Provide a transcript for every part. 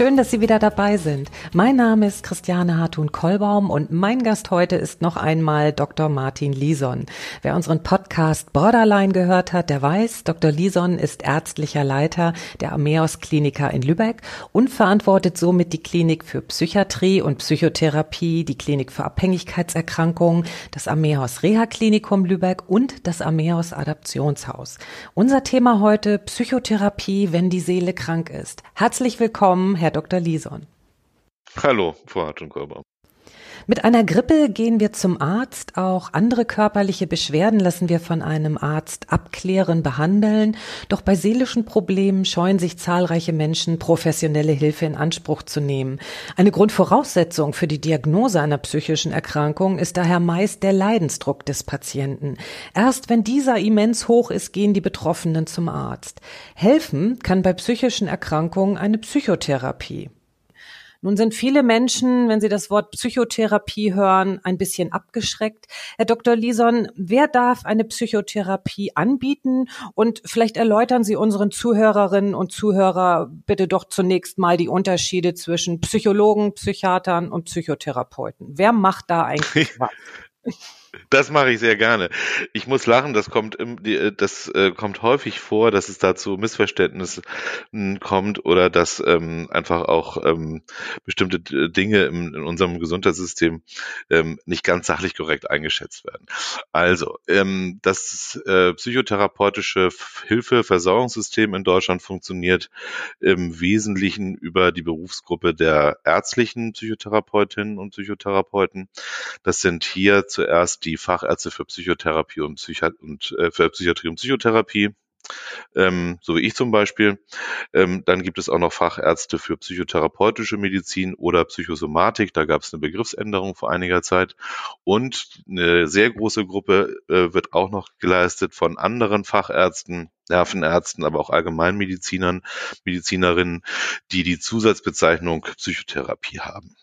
Schön, dass Sie wieder dabei sind. Mein Name ist Christiane Hartun-Kollbaum und mein Gast heute ist noch einmal Dr. Martin Lison. Wer unseren Podcast Borderline gehört hat, der weiß, Dr. Lison ist ärztlicher Leiter der Ameos Klinika in Lübeck und verantwortet somit die Klinik für Psychiatrie und Psychotherapie, die Klinik für Abhängigkeitserkrankungen, das Ameos Reha Klinikum Lübeck und das Ameos Adaptionshaus. Unser Thema heute Psychotherapie, wenn die Seele krank ist. Herzlich willkommen, Herr Herr Dr. Lison. Hallo, Frau Hartung-Körber. Mit einer Grippe gehen wir zum Arzt. Auch andere körperliche Beschwerden lassen wir von einem Arzt abklären, behandeln. Doch bei seelischen Problemen scheuen sich zahlreiche Menschen, professionelle Hilfe in Anspruch zu nehmen. Eine Grundvoraussetzung für die Diagnose einer psychischen Erkrankung ist daher meist der Leidensdruck des Patienten. Erst wenn dieser immens hoch ist, gehen die Betroffenen zum Arzt. Helfen kann bei psychischen Erkrankungen eine Psychotherapie. Nun sind viele Menschen, wenn sie das Wort Psychotherapie hören, ein bisschen abgeschreckt. Herr Dr. Lison, wer darf eine Psychotherapie anbieten? Und vielleicht erläutern Sie unseren Zuhörerinnen und Zuhörer bitte doch zunächst mal die Unterschiede zwischen Psychologen, Psychiatern und Psychotherapeuten. Wer macht da eigentlich was? Das mache ich sehr gerne. Ich muss lachen, das kommt im, äh, das äh, kommt häufig vor, dass es da zu Missverständnissen kommt oder dass ähm, einfach auch ähm, bestimmte Dinge im, in unserem Gesundheitssystem ähm, nicht ganz sachlich korrekt eingeschätzt werden. Also, ähm, das äh, psychotherapeutische Hilfeversorgungssystem in Deutschland funktioniert im Wesentlichen über die Berufsgruppe der ärztlichen Psychotherapeutinnen und Psychotherapeuten. Das sind hier zuerst die Fachärzte für Psychotherapie und, Psychi und äh, für Psychiatrie und Psychotherapie, ähm, so wie ich zum Beispiel. Ähm, dann gibt es auch noch Fachärzte für psychotherapeutische Medizin oder Psychosomatik. Da gab es eine Begriffsänderung vor einiger Zeit. Und eine sehr große Gruppe äh, wird auch noch geleistet von anderen Fachärzten, Nervenärzten, aber auch Allgemeinmedizinern, Medizinerinnen, die die Zusatzbezeichnung Psychotherapie haben.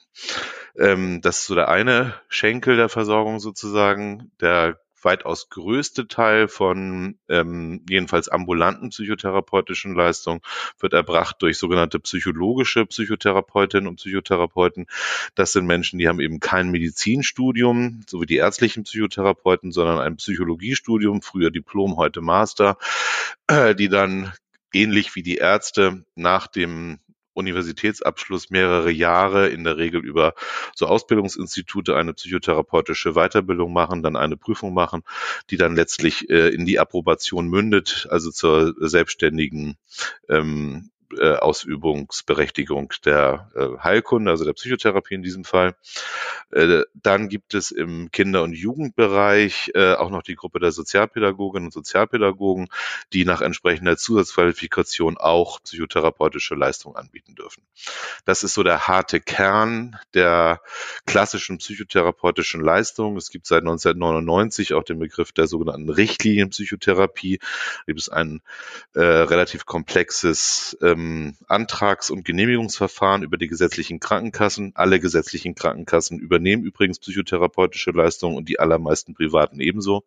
Ähm, das ist so der eine Schenkel der Versorgung sozusagen. Der weitaus größte Teil von ähm, jedenfalls ambulanten psychotherapeutischen Leistungen wird erbracht durch sogenannte psychologische Psychotherapeutinnen und Psychotherapeuten. Das sind Menschen, die haben eben kein Medizinstudium, so wie die ärztlichen Psychotherapeuten, sondern ein Psychologiestudium, früher Diplom, heute Master, äh, die dann ähnlich wie die Ärzte nach dem Universitätsabschluss mehrere Jahre in der Regel über so Ausbildungsinstitute eine psychotherapeutische Weiterbildung machen, dann eine Prüfung machen, die dann letztlich äh, in die Approbation mündet, also zur selbstständigen ähm, äh, Ausübungsberechtigung der äh, Heilkunde, also der Psychotherapie in diesem Fall. Äh, dann gibt es im Kinder- und Jugendbereich äh, auch noch die Gruppe der Sozialpädagoginnen und Sozialpädagogen, die nach entsprechender Zusatzqualifikation auch psychotherapeutische Leistungen anbieten dürfen. Das ist so der harte Kern der klassischen psychotherapeutischen Leistung. Es gibt seit 1999 auch den Begriff der sogenannten Richtlinienpsychotherapie. Da gibt es ein äh, relativ komplexes ähm, ähm, Antrags- und Genehmigungsverfahren über die gesetzlichen Krankenkassen. Alle gesetzlichen Krankenkassen übernehmen übrigens psychotherapeutische Leistungen und die allermeisten privaten ebenso.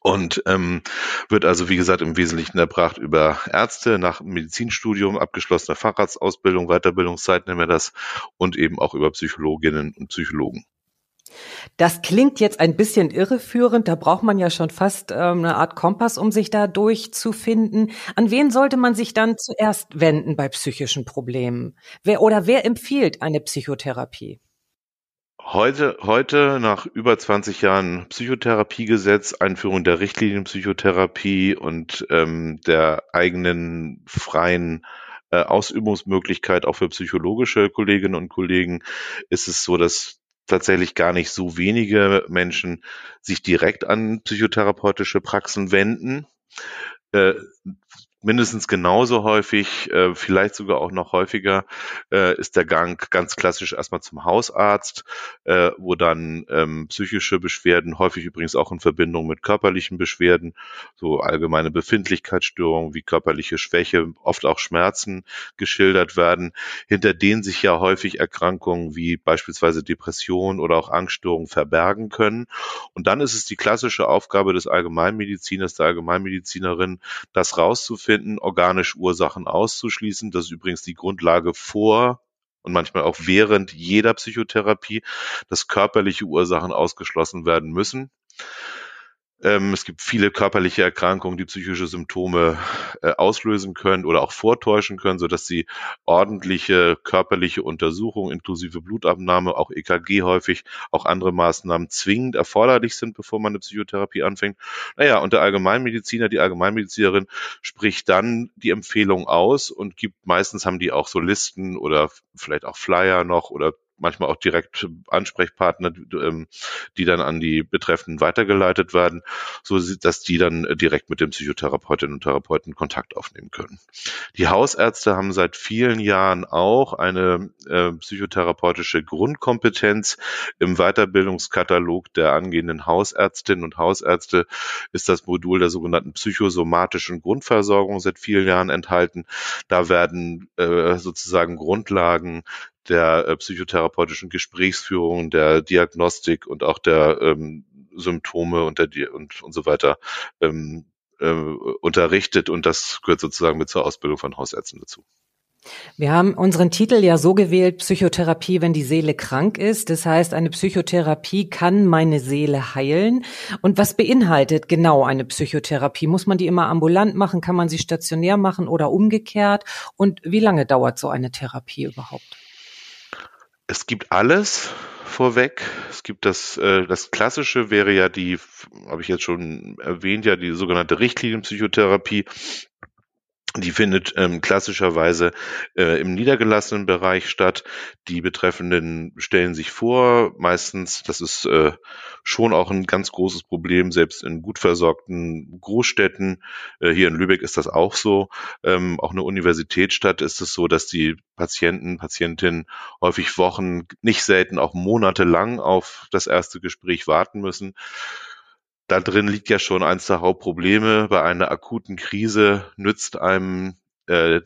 Und ähm, wird also, wie gesagt, im Wesentlichen erbracht über Ärzte nach Medizinstudium, abgeschlossener Facharztausbildung, Weiterbildungszeit nennen wir das, und eben auch über Psychologinnen und Psychologen. Das klingt jetzt ein bisschen irreführend. Da braucht man ja schon fast ähm, eine Art Kompass, um sich da durchzufinden. An wen sollte man sich dann zuerst wenden bei psychischen Problemen? Wer oder wer empfiehlt eine Psychotherapie? Heute, heute nach über 20 Jahren Psychotherapiegesetz, Einführung der Richtlinienpsychotherapie und ähm, der eigenen freien äh, Ausübungsmöglichkeit auch für psychologische Kolleginnen und Kollegen ist es so, dass tatsächlich gar nicht so wenige Menschen sich direkt an psychotherapeutische Praxen wenden. Äh, mindestens genauso häufig, äh, vielleicht sogar auch noch häufiger, äh, ist der Gang ganz klassisch erstmal zum Hausarzt, äh, wo dann ähm, psychische Beschwerden, häufig übrigens auch in Verbindung mit körperlichen Beschwerden, so allgemeine Befindlichkeitsstörungen wie körperliche Schwäche, oft auch Schmerzen geschildert werden, hinter denen sich ja häufig Erkrankungen wie beispielsweise Depression oder auch Angststörungen verbergen können. Und dann ist es die klassische Aufgabe des Allgemeinmediziners, der Allgemeinmedizinerin, das rauszufinden, finden, organische Ursachen auszuschließen. Das ist übrigens die Grundlage vor und manchmal auch während jeder Psychotherapie, dass körperliche Ursachen ausgeschlossen werden müssen. Ähm, es gibt viele körperliche Erkrankungen, die psychische Symptome äh, auslösen können oder auch vortäuschen können, so dass sie ordentliche körperliche Untersuchungen inklusive Blutabnahme, auch EKG häufig, auch andere Maßnahmen zwingend erforderlich sind, bevor man eine Psychotherapie anfängt. Naja, und der Allgemeinmediziner, die Allgemeinmedizinerin spricht dann die Empfehlung aus und gibt, meistens haben die auch so Listen oder vielleicht auch Flyer noch oder manchmal auch direkt Ansprechpartner, ähm, die dann an die Betreffenden weitergeleitet werden, so dass die dann direkt mit den Psychotherapeutinnen und Therapeuten Kontakt aufnehmen können. Die Hausärzte haben seit vielen Jahren auch eine äh, psychotherapeutische Grundkompetenz. Im Weiterbildungskatalog der angehenden Hausärztinnen und Hausärzte ist das Modul der sogenannten psychosomatischen Grundversorgung seit vielen Jahren enthalten. Da werden äh, sozusagen Grundlagen der äh, psychotherapeutischen Gesprächsführung, der Diagnostik und auch der ähm, Symptome und, der, und, und so weiter ähm, äh, unterrichtet. Und das gehört sozusagen mit zur Ausbildung von Hausärzten dazu. Wir haben unseren Titel ja so gewählt, Psychotherapie, wenn die Seele krank ist. Das heißt, eine Psychotherapie kann meine Seele heilen. Und was beinhaltet genau eine Psychotherapie? Muss man die immer ambulant machen? Kann man sie stationär machen oder umgekehrt? Und wie lange dauert so eine Therapie überhaupt? Es gibt alles vorweg. Es gibt das, äh, das Klassische wäre ja die, habe ich jetzt schon erwähnt, ja die sogenannte Richtlinienpsychotherapie. Die findet ähm, klassischerweise äh, im niedergelassenen Bereich statt. Die Betreffenden stellen sich vor, meistens, das ist äh, schon auch ein ganz großes Problem, selbst in gut versorgten Großstädten. Äh, hier in Lübeck ist das auch so. Ähm, auch eine Universitätsstadt ist es so, dass die Patienten, Patientinnen häufig Wochen, nicht selten auch monatelang auf das erste Gespräch warten müssen da drin liegt ja schon eins der Hauptprobleme. Bei einer akuten Krise nützt einem äh,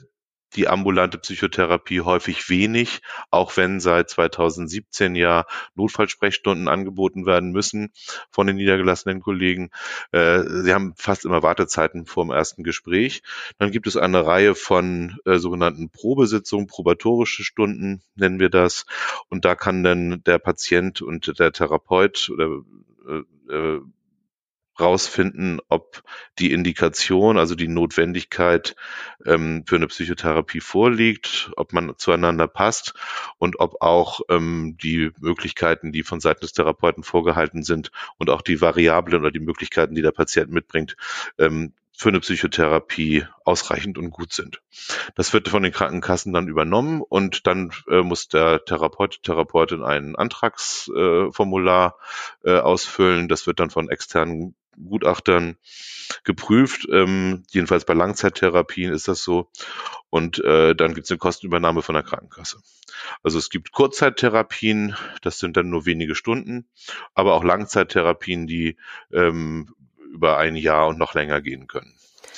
die ambulante Psychotherapie häufig wenig, auch wenn seit 2017 ja Notfallsprechstunden angeboten werden müssen von den niedergelassenen Kollegen. Äh, sie haben fast immer Wartezeiten vor dem ersten Gespräch. Dann gibt es eine Reihe von äh, sogenannten Probesitzungen, probatorische Stunden nennen wir das. Und da kann dann der Patient und der Therapeut oder äh, äh rausfinden, ob die Indikation, also die Notwendigkeit ähm, für eine Psychotherapie vorliegt, ob man zueinander passt und ob auch ähm, die Möglichkeiten, die von Seiten des Therapeuten vorgehalten sind und auch die Variablen oder die Möglichkeiten, die der Patient mitbringt, ähm, für eine Psychotherapie ausreichend und gut sind. Das wird von den Krankenkassen dann übernommen und dann äh, muss der Therapeut, Therapeutin ein Antragsformular äh, äh, ausfüllen. Das wird dann von externen Gutachtern geprüft. Ähm, jedenfalls bei Langzeittherapien ist das so. Und äh, dann gibt es eine Kostenübernahme von der Krankenkasse. Also es gibt Kurzzeittherapien, das sind dann nur wenige Stunden, aber auch Langzeittherapien, die ähm, über ein Jahr und noch länger gehen können.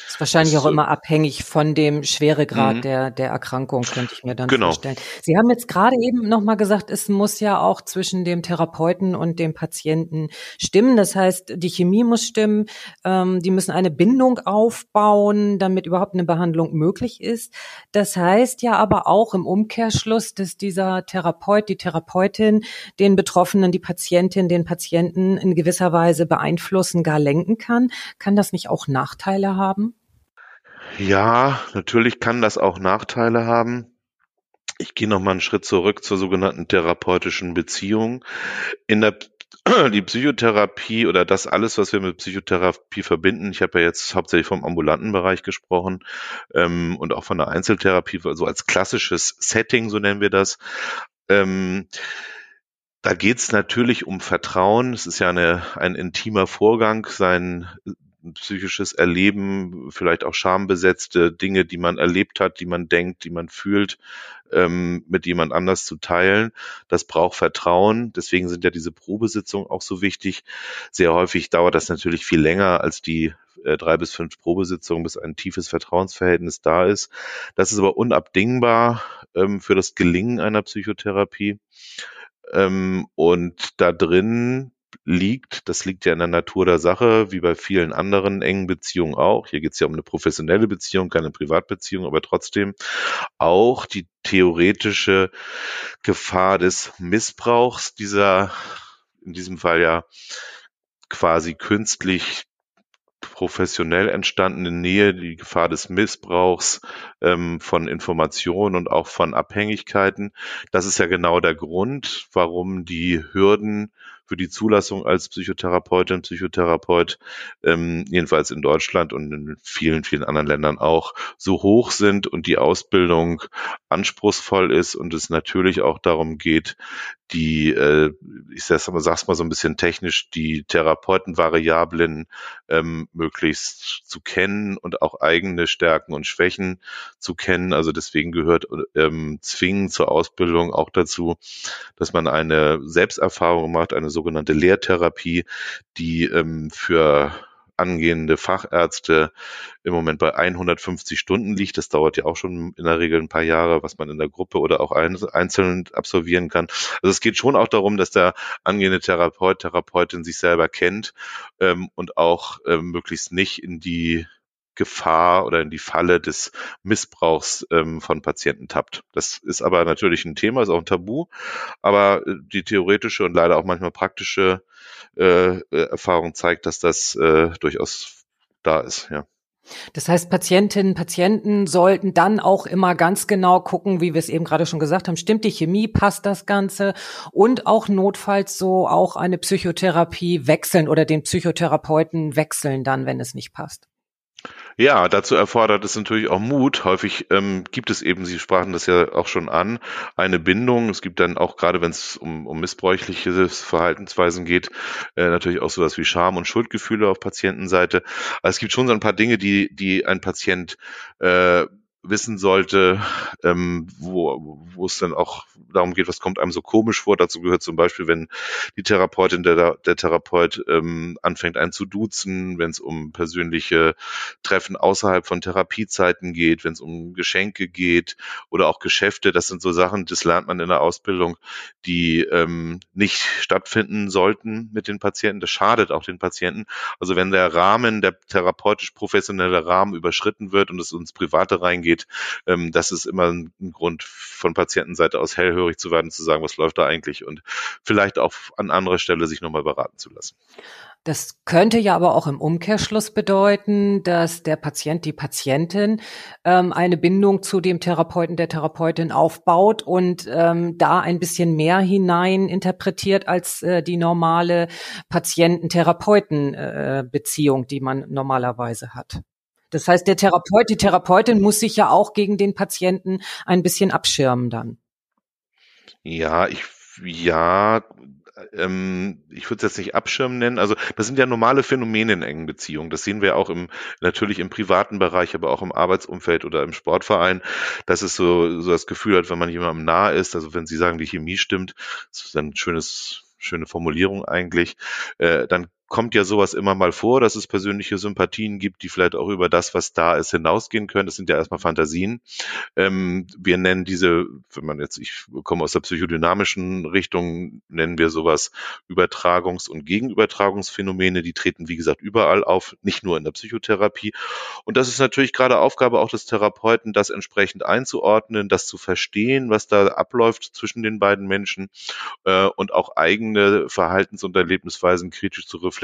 Ist wahrscheinlich auch immer abhängig von dem Schweregrad mhm. der, der Erkrankung, könnte ich mir dann genau. vorstellen. Sie haben jetzt gerade eben nochmal gesagt, es muss ja auch zwischen dem Therapeuten und dem Patienten stimmen. Das heißt, die Chemie muss stimmen, ähm, die müssen eine Bindung aufbauen, damit überhaupt eine Behandlung möglich ist. Das heißt ja aber auch im Umkehrschluss, dass dieser Therapeut, die Therapeutin den Betroffenen, die Patientin, den Patienten in gewisser Weise beeinflussen, gar lenken kann. Kann das nicht auch Nachteile haben? Ja, natürlich kann das auch Nachteile haben. Ich gehe noch mal einen Schritt zurück zur sogenannten therapeutischen Beziehung. In der die Psychotherapie oder das alles, was wir mit Psychotherapie verbinden, ich habe ja jetzt hauptsächlich vom ambulanten Bereich gesprochen ähm, und auch von der Einzeltherapie, so also als klassisches Setting, so nennen wir das. Ähm, da geht es natürlich um Vertrauen. Es ist ja eine, ein intimer Vorgang, sein psychisches Erleben, vielleicht auch schambesetzte Dinge, die man erlebt hat, die man denkt, die man fühlt, ähm, mit jemand anders zu teilen. Das braucht Vertrauen. Deswegen sind ja diese Probesitzungen auch so wichtig. Sehr häufig dauert das natürlich viel länger als die äh, drei bis fünf Probesitzungen, bis ein tiefes Vertrauensverhältnis da ist. Das ist aber unabdingbar ähm, für das Gelingen einer Psychotherapie. Ähm, und da drin liegt, das liegt ja in der Natur der Sache, wie bei vielen anderen engen Beziehungen auch. Hier geht es ja um eine professionelle Beziehung, keine Privatbeziehung, aber trotzdem auch die theoretische Gefahr des Missbrauchs dieser, in diesem Fall ja quasi künstlich professionell entstandene Nähe, die Gefahr des Missbrauchs ähm, von Informationen und auch von Abhängigkeiten. Das ist ja genau der Grund, warum die Hürden für die Zulassung als Psychotherapeutin, Psychotherapeut, ähm, jedenfalls in Deutschland und in vielen, vielen anderen Ländern auch, so hoch sind und die Ausbildung anspruchsvoll ist und es natürlich auch darum geht, die, äh, ich sag's mal, sag's mal so ein bisschen technisch, die Therapeutenvariablen ähm, möglichst zu kennen und auch eigene Stärken und Schwächen zu kennen. Also deswegen gehört ähm, zwingend zur Ausbildung auch dazu, dass man eine Selbsterfahrung macht, eine sogenannte Lehrtherapie, die ähm, für angehende Fachärzte im Moment bei 150 Stunden liegt. Das dauert ja auch schon in der Regel ein paar Jahre, was man in der Gruppe oder auch einzeln absolvieren kann. Also es geht schon auch darum, dass der angehende Therapeut, Therapeutin sich selber kennt ähm, und auch ähm, möglichst nicht in die Gefahr oder in die Falle des Missbrauchs ähm, von Patienten tappt. Das ist aber natürlich ein Thema, ist auch ein Tabu, aber äh, die theoretische und leider auch manchmal praktische äh, äh, Erfahrung zeigt, dass das äh, durchaus da ist, ja. Das heißt, Patientinnen, Patienten sollten dann auch immer ganz genau gucken, wie wir es eben gerade schon gesagt haben, stimmt die Chemie, passt das Ganze und auch notfalls so auch eine Psychotherapie wechseln oder den Psychotherapeuten wechseln dann, wenn es nicht passt. Ja, dazu erfordert es natürlich auch Mut. Häufig ähm, gibt es eben, Sie sprachen das ja auch schon an, eine Bindung. Es gibt dann auch, gerade wenn es um, um missbräuchliche Verhaltensweisen geht, äh, natürlich auch sowas wie Scham und Schuldgefühle auf Patientenseite. Aber es gibt schon so ein paar Dinge, die, die ein Patient äh, wissen sollte, ähm, wo, wo es dann auch darum geht, was kommt einem so komisch vor. Dazu gehört zum Beispiel, wenn die Therapeutin, der, der Therapeut ähm, anfängt, einen zu duzen, wenn es um persönliche Treffen außerhalb von Therapiezeiten geht, wenn es um Geschenke geht oder auch Geschäfte. Das sind so Sachen, das lernt man in der Ausbildung, die ähm, nicht stattfinden sollten mit den Patienten. Das schadet auch den Patienten. Also wenn der Rahmen, der therapeutisch professionelle Rahmen überschritten wird und es ins Private reingeht, geht. Ähm, das ist immer ein, ein Grund von Patientenseite aus hellhörig zu werden, zu sagen, was läuft da eigentlich und vielleicht auch an anderer Stelle sich nochmal beraten zu lassen. Das könnte ja aber auch im Umkehrschluss bedeuten, dass der Patient, die Patientin ähm, eine Bindung zu dem Therapeuten, der Therapeutin aufbaut und ähm, da ein bisschen mehr hinein interpretiert als äh, die normale Patienten-Therapeuten-Beziehung, äh, die man normalerweise hat. Das heißt, der Therapeut, die Therapeutin muss sich ja auch gegen den Patienten ein bisschen abschirmen dann. Ja, ich, ja, ähm, ich würde es jetzt nicht Abschirmen nennen. Also das sind ja normale Phänomene in engen Beziehungen. Das sehen wir auch im natürlich im privaten Bereich, aber auch im Arbeitsumfeld oder im Sportverein, dass es so, so das Gefühl hat, wenn man jemandem nahe ist, also wenn Sie sagen, die Chemie stimmt, das ist ein schönes schöne Formulierung eigentlich, äh, dann kommt ja sowas immer mal vor, dass es persönliche Sympathien gibt, die vielleicht auch über das, was da ist, hinausgehen können. Das sind ja erstmal Fantasien. Ähm, wir nennen diese, wenn man jetzt, ich komme aus der psychodynamischen Richtung, nennen wir sowas Übertragungs- und Gegenübertragungsphänomene. Die treten, wie gesagt, überall auf, nicht nur in der Psychotherapie. Und das ist natürlich gerade Aufgabe auch des Therapeuten, das entsprechend einzuordnen, das zu verstehen, was da abläuft zwischen den beiden Menschen äh, und auch eigene Verhaltens- und Erlebnisweisen kritisch zu reflektieren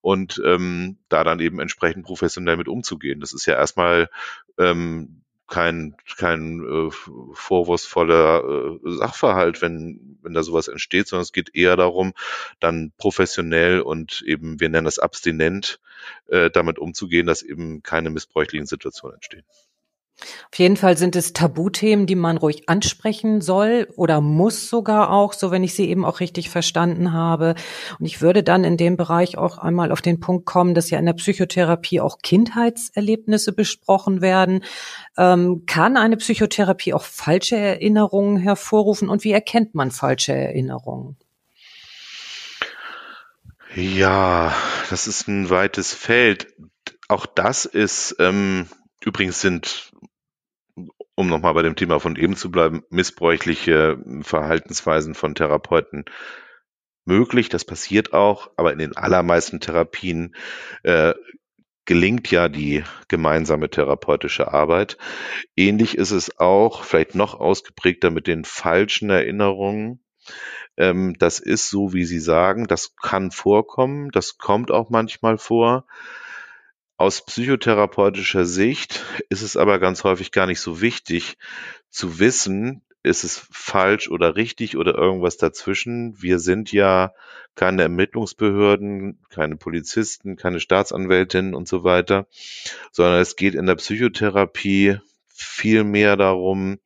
und ähm, da dann eben entsprechend professionell mit umzugehen. Das ist ja erstmal ähm, kein, kein äh, vorwurfsvoller äh, Sachverhalt, wenn, wenn da sowas entsteht, sondern es geht eher darum, dann professionell und eben, wir nennen das abstinent, äh, damit umzugehen, dass eben keine missbräuchlichen Situationen entstehen. Auf jeden Fall sind es Tabuthemen, die man ruhig ansprechen soll oder muss sogar auch, so wenn ich sie eben auch richtig verstanden habe. Und ich würde dann in dem Bereich auch einmal auf den Punkt kommen, dass ja in der Psychotherapie auch Kindheitserlebnisse besprochen werden. Ähm, kann eine Psychotherapie auch falsche Erinnerungen hervorrufen und wie erkennt man falsche Erinnerungen? Ja, das ist ein weites Feld. Auch das ist ähm, Übrigens sind, um nochmal bei dem Thema von eben zu bleiben, missbräuchliche Verhaltensweisen von Therapeuten möglich. Das passiert auch, aber in den allermeisten Therapien äh, gelingt ja die gemeinsame therapeutische Arbeit. Ähnlich ist es auch, vielleicht noch ausgeprägter mit den falschen Erinnerungen. Ähm, das ist so, wie Sie sagen, das kann vorkommen, das kommt auch manchmal vor. Aus psychotherapeutischer Sicht ist es aber ganz häufig gar nicht so wichtig zu wissen, ist es falsch oder richtig oder irgendwas dazwischen. Wir sind ja keine Ermittlungsbehörden, keine Polizisten, keine Staatsanwältinnen und so weiter, sondern es geht in der Psychotherapie viel mehr darum,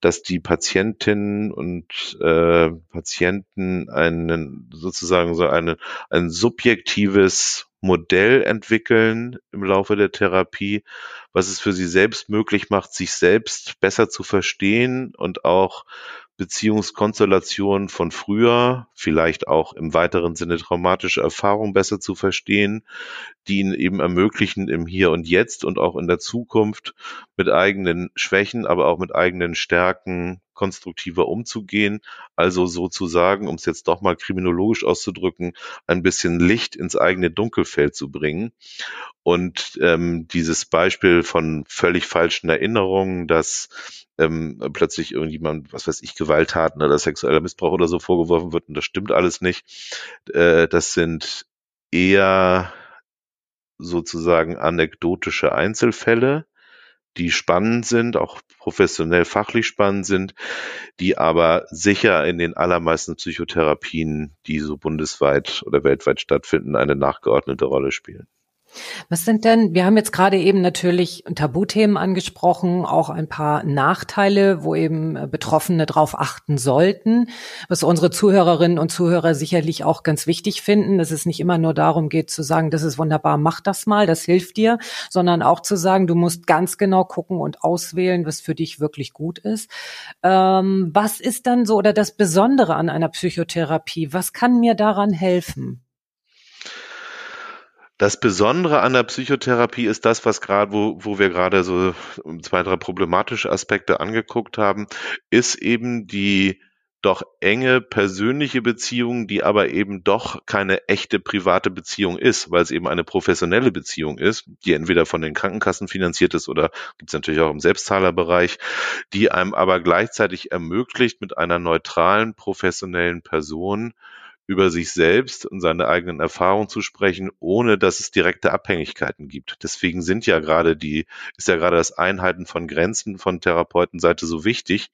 dass die Patientinnen und äh, Patienten einen sozusagen so eine, ein subjektives Modell entwickeln im Laufe der Therapie, was es für sie selbst möglich macht, sich selbst besser zu verstehen und auch Beziehungskonstellationen von früher, vielleicht auch im weiteren Sinne traumatische Erfahrungen besser zu verstehen, die ihnen eben ermöglichen, im Hier und Jetzt und auch in der Zukunft mit eigenen Schwächen, aber auch mit eigenen Stärken konstruktiver umzugehen. Also sozusagen, um es jetzt doch mal kriminologisch auszudrücken, ein bisschen Licht ins eigene Dunkelfeld zu bringen. Und ähm, dieses Beispiel von völlig falschen Erinnerungen, dass ähm, plötzlich irgendjemand, was weiß ich, Gewalttaten oder sexueller Missbrauch oder so vorgeworfen wird und das stimmt alles nicht. Äh, das sind eher sozusagen anekdotische Einzelfälle, die spannend sind, auch professionell fachlich spannend sind, die aber sicher in den allermeisten Psychotherapien, die so bundesweit oder weltweit stattfinden, eine nachgeordnete Rolle spielen. Was sind denn, wir haben jetzt gerade eben natürlich Tabuthemen angesprochen, auch ein paar Nachteile, wo eben äh, Betroffene darauf achten sollten, was unsere Zuhörerinnen und Zuhörer sicherlich auch ganz wichtig finden, dass es nicht immer nur darum geht zu sagen, das ist wunderbar, mach das mal, das hilft dir, sondern auch zu sagen, du musst ganz genau gucken und auswählen, was für dich wirklich gut ist. Ähm, was ist dann so oder das Besondere an einer Psychotherapie? Was kann mir daran helfen? Das Besondere an der Psychotherapie ist das, was gerade, wo, wo wir gerade so zwei, drei problematische Aspekte angeguckt haben, ist eben die doch enge persönliche Beziehung, die aber eben doch keine echte private Beziehung ist, weil es eben eine professionelle Beziehung ist, die entweder von den Krankenkassen finanziert ist oder gibt es natürlich auch im Selbstzahlerbereich, die einem aber gleichzeitig ermöglicht, mit einer neutralen professionellen Person über sich selbst und seine eigenen Erfahrungen zu sprechen, ohne dass es direkte Abhängigkeiten gibt. Deswegen sind ja gerade die, ist ja gerade das Einhalten von Grenzen von Therapeutenseite so wichtig,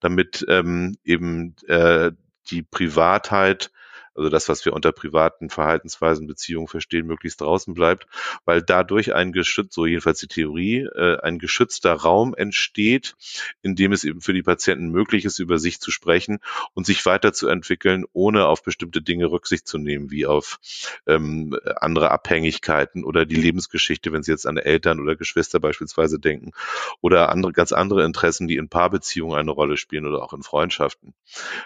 damit ähm, eben äh, die Privatheit also das, was wir unter privaten Verhaltensweisen, Beziehungen verstehen, möglichst draußen bleibt, weil dadurch ein geschützt, so jedenfalls die Theorie, äh, ein geschützter Raum entsteht, in dem es eben für die Patienten möglich ist, über sich zu sprechen und sich weiterzuentwickeln, ohne auf bestimmte Dinge Rücksicht zu nehmen, wie auf ähm, andere Abhängigkeiten oder die Lebensgeschichte, wenn Sie jetzt an Eltern oder Geschwister beispielsweise denken, oder andere, ganz andere Interessen, die in Paarbeziehungen eine Rolle spielen oder auch in Freundschaften.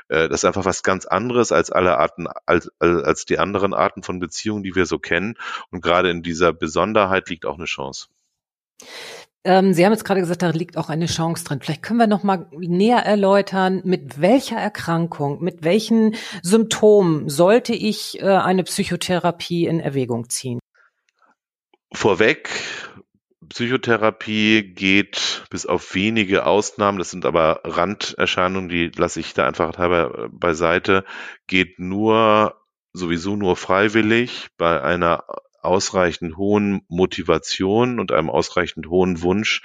Äh, das ist einfach was ganz anderes als alle Arten als, als die anderen Arten von Beziehungen, die wir so kennen. Und gerade in dieser Besonderheit liegt auch eine Chance. Ähm, Sie haben jetzt gerade gesagt, da liegt auch eine Chance drin. Vielleicht können wir noch mal näher erläutern, mit welcher Erkrankung, mit welchen Symptomen sollte ich äh, eine Psychotherapie in Erwägung ziehen? Vorweg, Psychotherapie geht bis auf wenige Ausnahmen, das sind aber Randerscheinungen, die lasse ich da einfach halber beiseite, geht nur sowieso nur freiwillig bei einer ausreichend hohen Motivation und einem ausreichend hohen Wunsch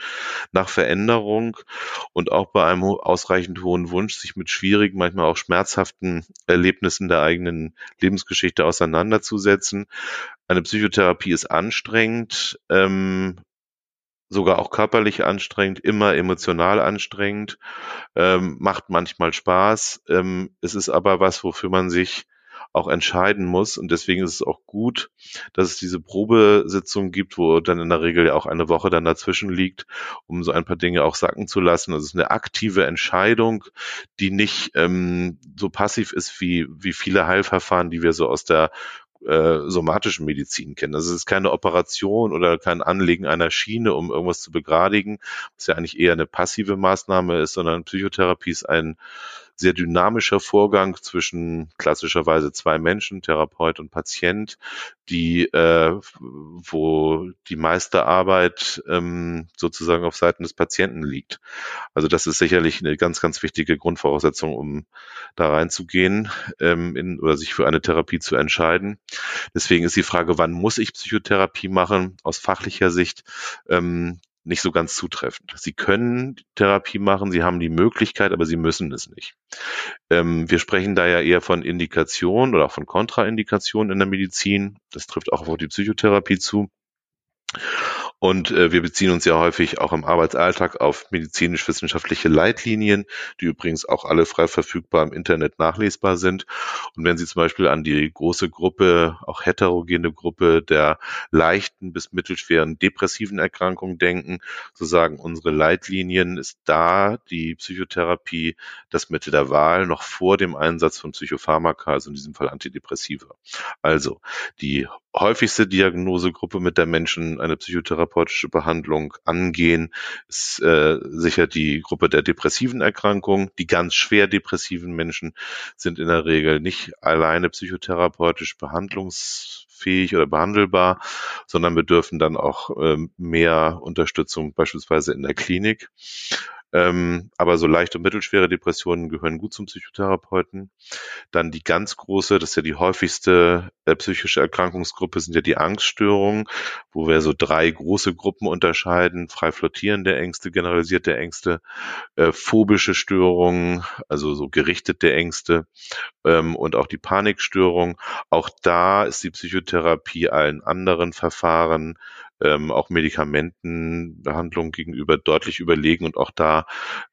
nach Veränderung und auch bei einem ausreichend hohen Wunsch, sich mit schwierigen, manchmal auch schmerzhaften Erlebnissen der eigenen Lebensgeschichte auseinanderzusetzen. Eine Psychotherapie ist anstrengend, ähm, sogar auch körperlich anstrengend, immer emotional anstrengend, ähm, macht manchmal Spaß. Ähm, es ist aber was, wofür man sich auch entscheiden muss. Und deswegen ist es auch gut, dass es diese Probesitzung gibt, wo dann in der Regel ja auch eine Woche dann dazwischen liegt, um so ein paar Dinge auch sacken zu lassen. Also es ist eine aktive Entscheidung, die nicht ähm, so passiv ist wie, wie viele Heilverfahren, die wir so aus der äh, somatischen Medizin kennen. Das ist keine Operation oder kein Anlegen einer Schiene, um irgendwas zu begradigen, was ja eigentlich eher eine passive Maßnahme ist, sondern Psychotherapie ist ein sehr dynamischer Vorgang zwischen klassischerweise zwei Menschen, Therapeut und Patient, die, äh, wo die meiste Arbeit ähm, sozusagen auf Seiten des Patienten liegt. Also das ist sicherlich eine ganz, ganz wichtige Grundvoraussetzung, um da reinzugehen ähm, in, oder sich für eine Therapie zu entscheiden. Deswegen ist die Frage, wann muss ich Psychotherapie machen? Aus fachlicher Sicht ähm, nicht so ganz zutreffend. Sie können Therapie machen, sie haben die Möglichkeit, aber sie müssen es nicht. Ähm, wir sprechen da ja eher von Indikationen oder auch von Kontraindikationen in der Medizin. Das trifft auch auf die Psychotherapie zu. Und äh, wir beziehen uns ja häufig auch im Arbeitsalltag auf medizinisch-wissenschaftliche Leitlinien, die übrigens auch alle frei verfügbar im Internet nachlesbar sind. Und wenn Sie zum Beispiel an die große Gruppe, auch heterogene Gruppe der leichten bis mittelschweren depressiven Erkrankungen denken, so sagen unsere Leitlinien, ist da die Psychotherapie das Mittel der Wahl noch vor dem Einsatz von Psychopharmaka, also in diesem Fall Antidepressiva. Also die häufigste Diagnosegruppe, mit der Menschen eine psychotherapeutische Behandlung angehen, ist äh, sicher die Gruppe der depressiven Erkrankungen. Die ganz schwer depressiven Menschen sind in der Regel nicht alleine psychotherapeutisch behandlungsfähig oder behandelbar, sondern bedürfen dann auch ähm, mehr Unterstützung beispielsweise in der Klinik. Ähm, aber so leicht und mittelschwere Depressionen gehören gut zum Psychotherapeuten. Dann die ganz große, das ist ja die häufigste äh, psychische Erkrankungsgruppe, sind ja die Angststörungen, wo wir so drei große Gruppen unterscheiden. Frei flottierende Ängste, generalisierte Ängste, äh, phobische Störungen, also so gerichtete Ängste ähm, und auch die Panikstörung. Auch da ist die Psychotherapie allen anderen Verfahren ähm, auch Medikamentenbehandlung gegenüber deutlich überlegen und auch da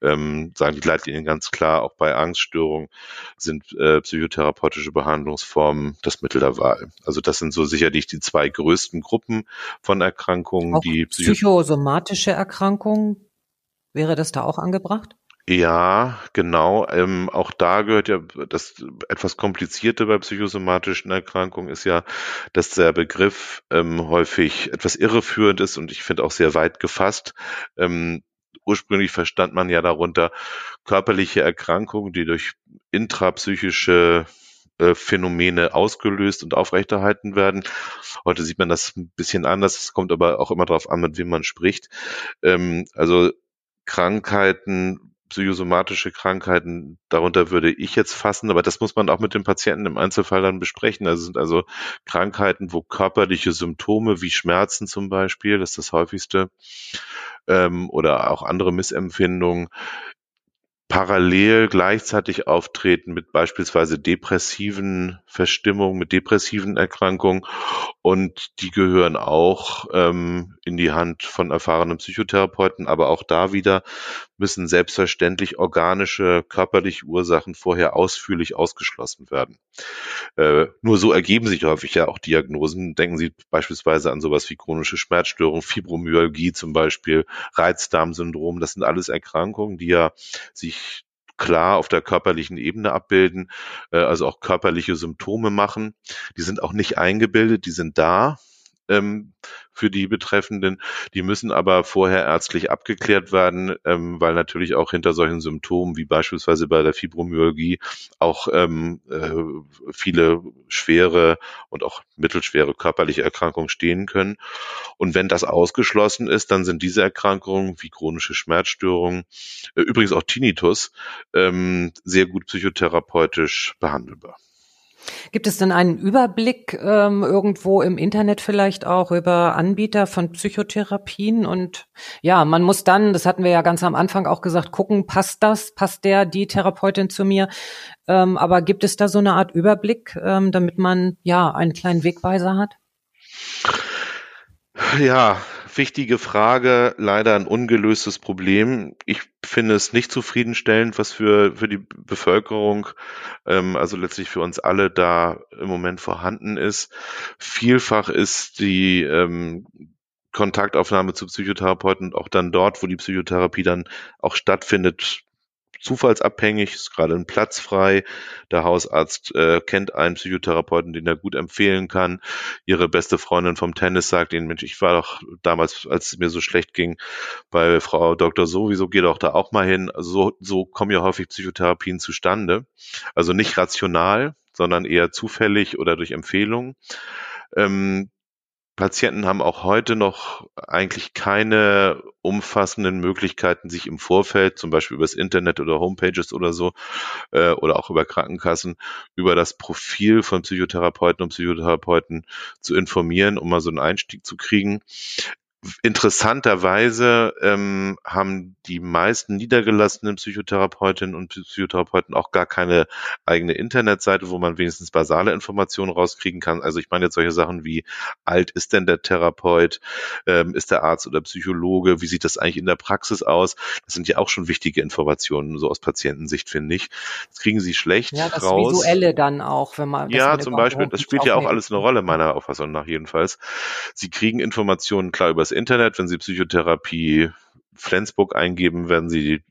ähm, sagen die Leitlinien ganz klar, auch bei Angststörungen sind äh, psychotherapeutische Behandlungsformen das Mittel der Wahl. Also das sind so sicherlich die zwei größten Gruppen von Erkrankungen, auch die psychosomatische Erkrankungen. Wäre das da auch angebracht? Ja, genau. Ähm, auch da gehört ja das etwas komplizierte bei psychosomatischen Erkrankungen ist ja, dass der Begriff ähm, häufig etwas irreführend ist und ich finde auch sehr weit gefasst. Ähm, ursprünglich verstand man ja darunter körperliche Erkrankungen, die durch intrapsychische äh, Phänomene ausgelöst und aufrechterhalten werden. Heute sieht man das ein bisschen anders. Es kommt aber auch immer darauf an, mit wem man spricht. Ähm, also Krankheiten, psychosomatische Krankheiten, darunter würde ich jetzt fassen, aber das muss man auch mit dem Patienten im Einzelfall dann besprechen. Also sind also Krankheiten, wo körperliche Symptome wie Schmerzen zum Beispiel, das ist das häufigste, ähm, oder auch andere Missempfindungen parallel gleichzeitig auftreten mit beispielsweise depressiven Verstimmungen, mit depressiven Erkrankungen und die gehören auch ähm, in die Hand von erfahrenen Psychotherapeuten, aber auch da wieder müssen selbstverständlich organische körperliche Ursachen vorher ausführlich ausgeschlossen werden. Äh, nur so ergeben sich häufig ja auch Diagnosen. Denken Sie beispielsweise an sowas wie chronische Schmerzstörung, Fibromyalgie zum Beispiel, Reizdarmsyndrom. Das sind alles Erkrankungen, die ja sich klar auf der körperlichen Ebene abbilden, äh, also auch körperliche Symptome machen. Die sind auch nicht eingebildet, die sind da ähm, für die Betreffenden. Die müssen aber vorher ärztlich abgeklärt werden, ähm, weil natürlich auch hinter solchen Symptomen wie beispielsweise bei der Fibromyalgie auch ähm, äh, viele schwere und auch mittelschwere körperliche Erkrankungen stehen können. Und wenn das ausgeschlossen ist, dann sind diese Erkrankungen wie chronische Schmerzstörungen, äh, übrigens auch Tinnitus, ähm, sehr gut psychotherapeutisch behandelbar. Gibt es denn einen Überblick ähm, irgendwo im Internet vielleicht auch über Anbieter von Psychotherapien? Und ja, man muss dann, das hatten wir ja ganz am Anfang auch gesagt, gucken, passt das, passt der, die Therapeutin zu mir? Ähm, aber gibt es da so eine Art Überblick, ähm, damit man ja einen kleinen Wegweiser hat? Ja, wichtige Frage, leider ein ungelöstes Problem. Ich finde es nicht zufriedenstellend, was für, für die Bevölkerung, ähm, also letztlich für uns alle da im Moment vorhanden ist. Vielfach ist die ähm, Kontaktaufnahme zu Psychotherapeuten auch dann dort, wo die Psychotherapie dann auch stattfindet, zufallsabhängig, ist gerade ein Platz frei. Der Hausarzt äh, kennt einen Psychotherapeuten, den er gut empfehlen kann. Ihre beste Freundin vom Tennis sagt ihnen, Mensch, ich war doch damals, als es mir so schlecht ging, bei Frau Dr. Sowieso, geh doch da auch mal hin. Also so, so kommen ja häufig Psychotherapien zustande. Also nicht rational, sondern eher zufällig oder durch Empfehlung. Ähm, Patienten haben auch heute noch eigentlich keine umfassenden Möglichkeiten, sich im Vorfeld, zum Beispiel übers Internet oder Homepages oder so, äh, oder auch über Krankenkassen, über das Profil von Psychotherapeuten und Psychotherapeuten zu informieren, um mal so einen Einstieg zu kriegen. Interessanterweise ähm, haben die meisten niedergelassenen Psychotherapeutinnen und Psychotherapeuten auch gar keine eigene Internetseite, wo man wenigstens basale Informationen rauskriegen kann. Also ich meine jetzt solche Sachen wie, alt ist denn der Therapeut, ähm, ist der Arzt oder Psychologe, wie sieht das eigentlich in der Praxis aus? Das sind ja auch schon wichtige Informationen, so aus Patientensicht, finde ich. Das kriegen sie schlecht ja, das raus. Visuelle dann auch, wenn man... Ja, zum Beispiel, das spielt ja auch alles eine Rolle, meiner Auffassung nach jedenfalls. Sie kriegen Informationen klar übers Internet, wenn Sie Psychotherapie Flensburg eingeben, werden Sie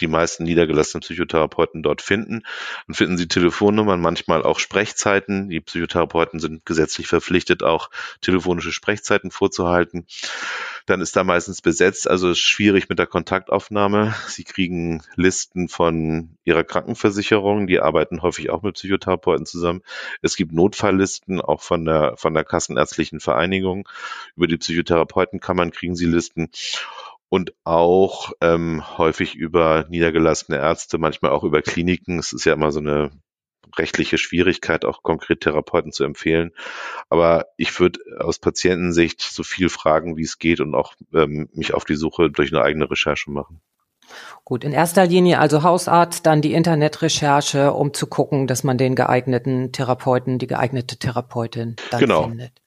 die, meisten niedergelassenen Psychotherapeuten dort finden. Dann finden Sie Telefonnummern, manchmal auch Sprechzeiten. Die Psychotherapeuten sind gesetzlich verpflichtet, auch telefonische Sprechzeiten vorzuhalten. Dann ist da meistens besetzt, also ist schwierig mit der Kontaktaufnahme. Sie kriegen Listen von ihrer Krankenversicherung, die arbeiten häufig auch mit Psychotherapeuten zusammen. Es gibt Notfalllisten, auch von der, von der Kassenärztlichen Vereinigung. Über die Psychotherapeutenkammern kriegen sie Listen und auch ähm, häufig über niedergelassene Ärzte, manchmal auch über Kliniken. Es ist ja immer so eine rechtliche Schwierigkeit, auch konkret Therapeuten zu empfehlen. Aber ich würde aus Patientensicht so viel fragen, wie es geht und auch ähm, mich auf die Suche durch eine eigene Recherche machen. Gut, in erster Linie also Hausarzt, dann die Internetrecherche, um zu gucken, dass man den geeigneten Therapeuten, die geeignete Therapeutin dann genau. findet.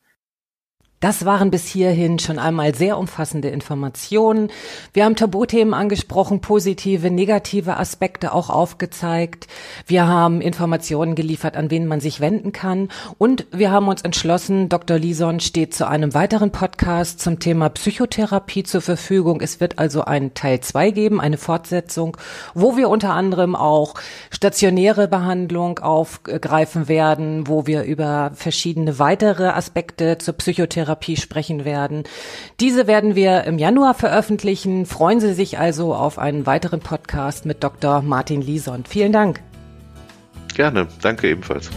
Das waren bis hierhin schon einmal sehr umfassende Informationen. Wir haben Tabuthemen angesprochen, positive, negative Aspekte auch aufgezeigt. Wir haben Informationen geliefert, an wen man sich wenden kann. Und wir haben uns entschlossen, Dr. Lison steht zu einem weiteren Podcast zum Thema Psychotherapie zur Verfügung. Es wird also einen Teil zwei geben, eine Fortsetzung, wo wir unter anderem auch stationäre Behandlung aufgreifen werden, wo wir über verschiedene weitere Aspekte zur Psychotherapie Therapie sprechen werden. Diese werden wir im Januar veröffentlichen. Freuen Sie sich also auf einen weiteren Podcast mit Dr. Martin Liesond. Vielen Dank. Gerne, danke ebenfalls.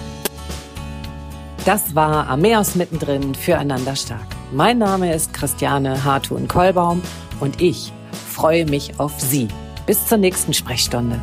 Das war Ameos mittendrin füreinander stark. Mein Name ist Christiane Hartun-Kollbaum und ich freue mich auf Sie. Bis zur nächsten Sprechstunde.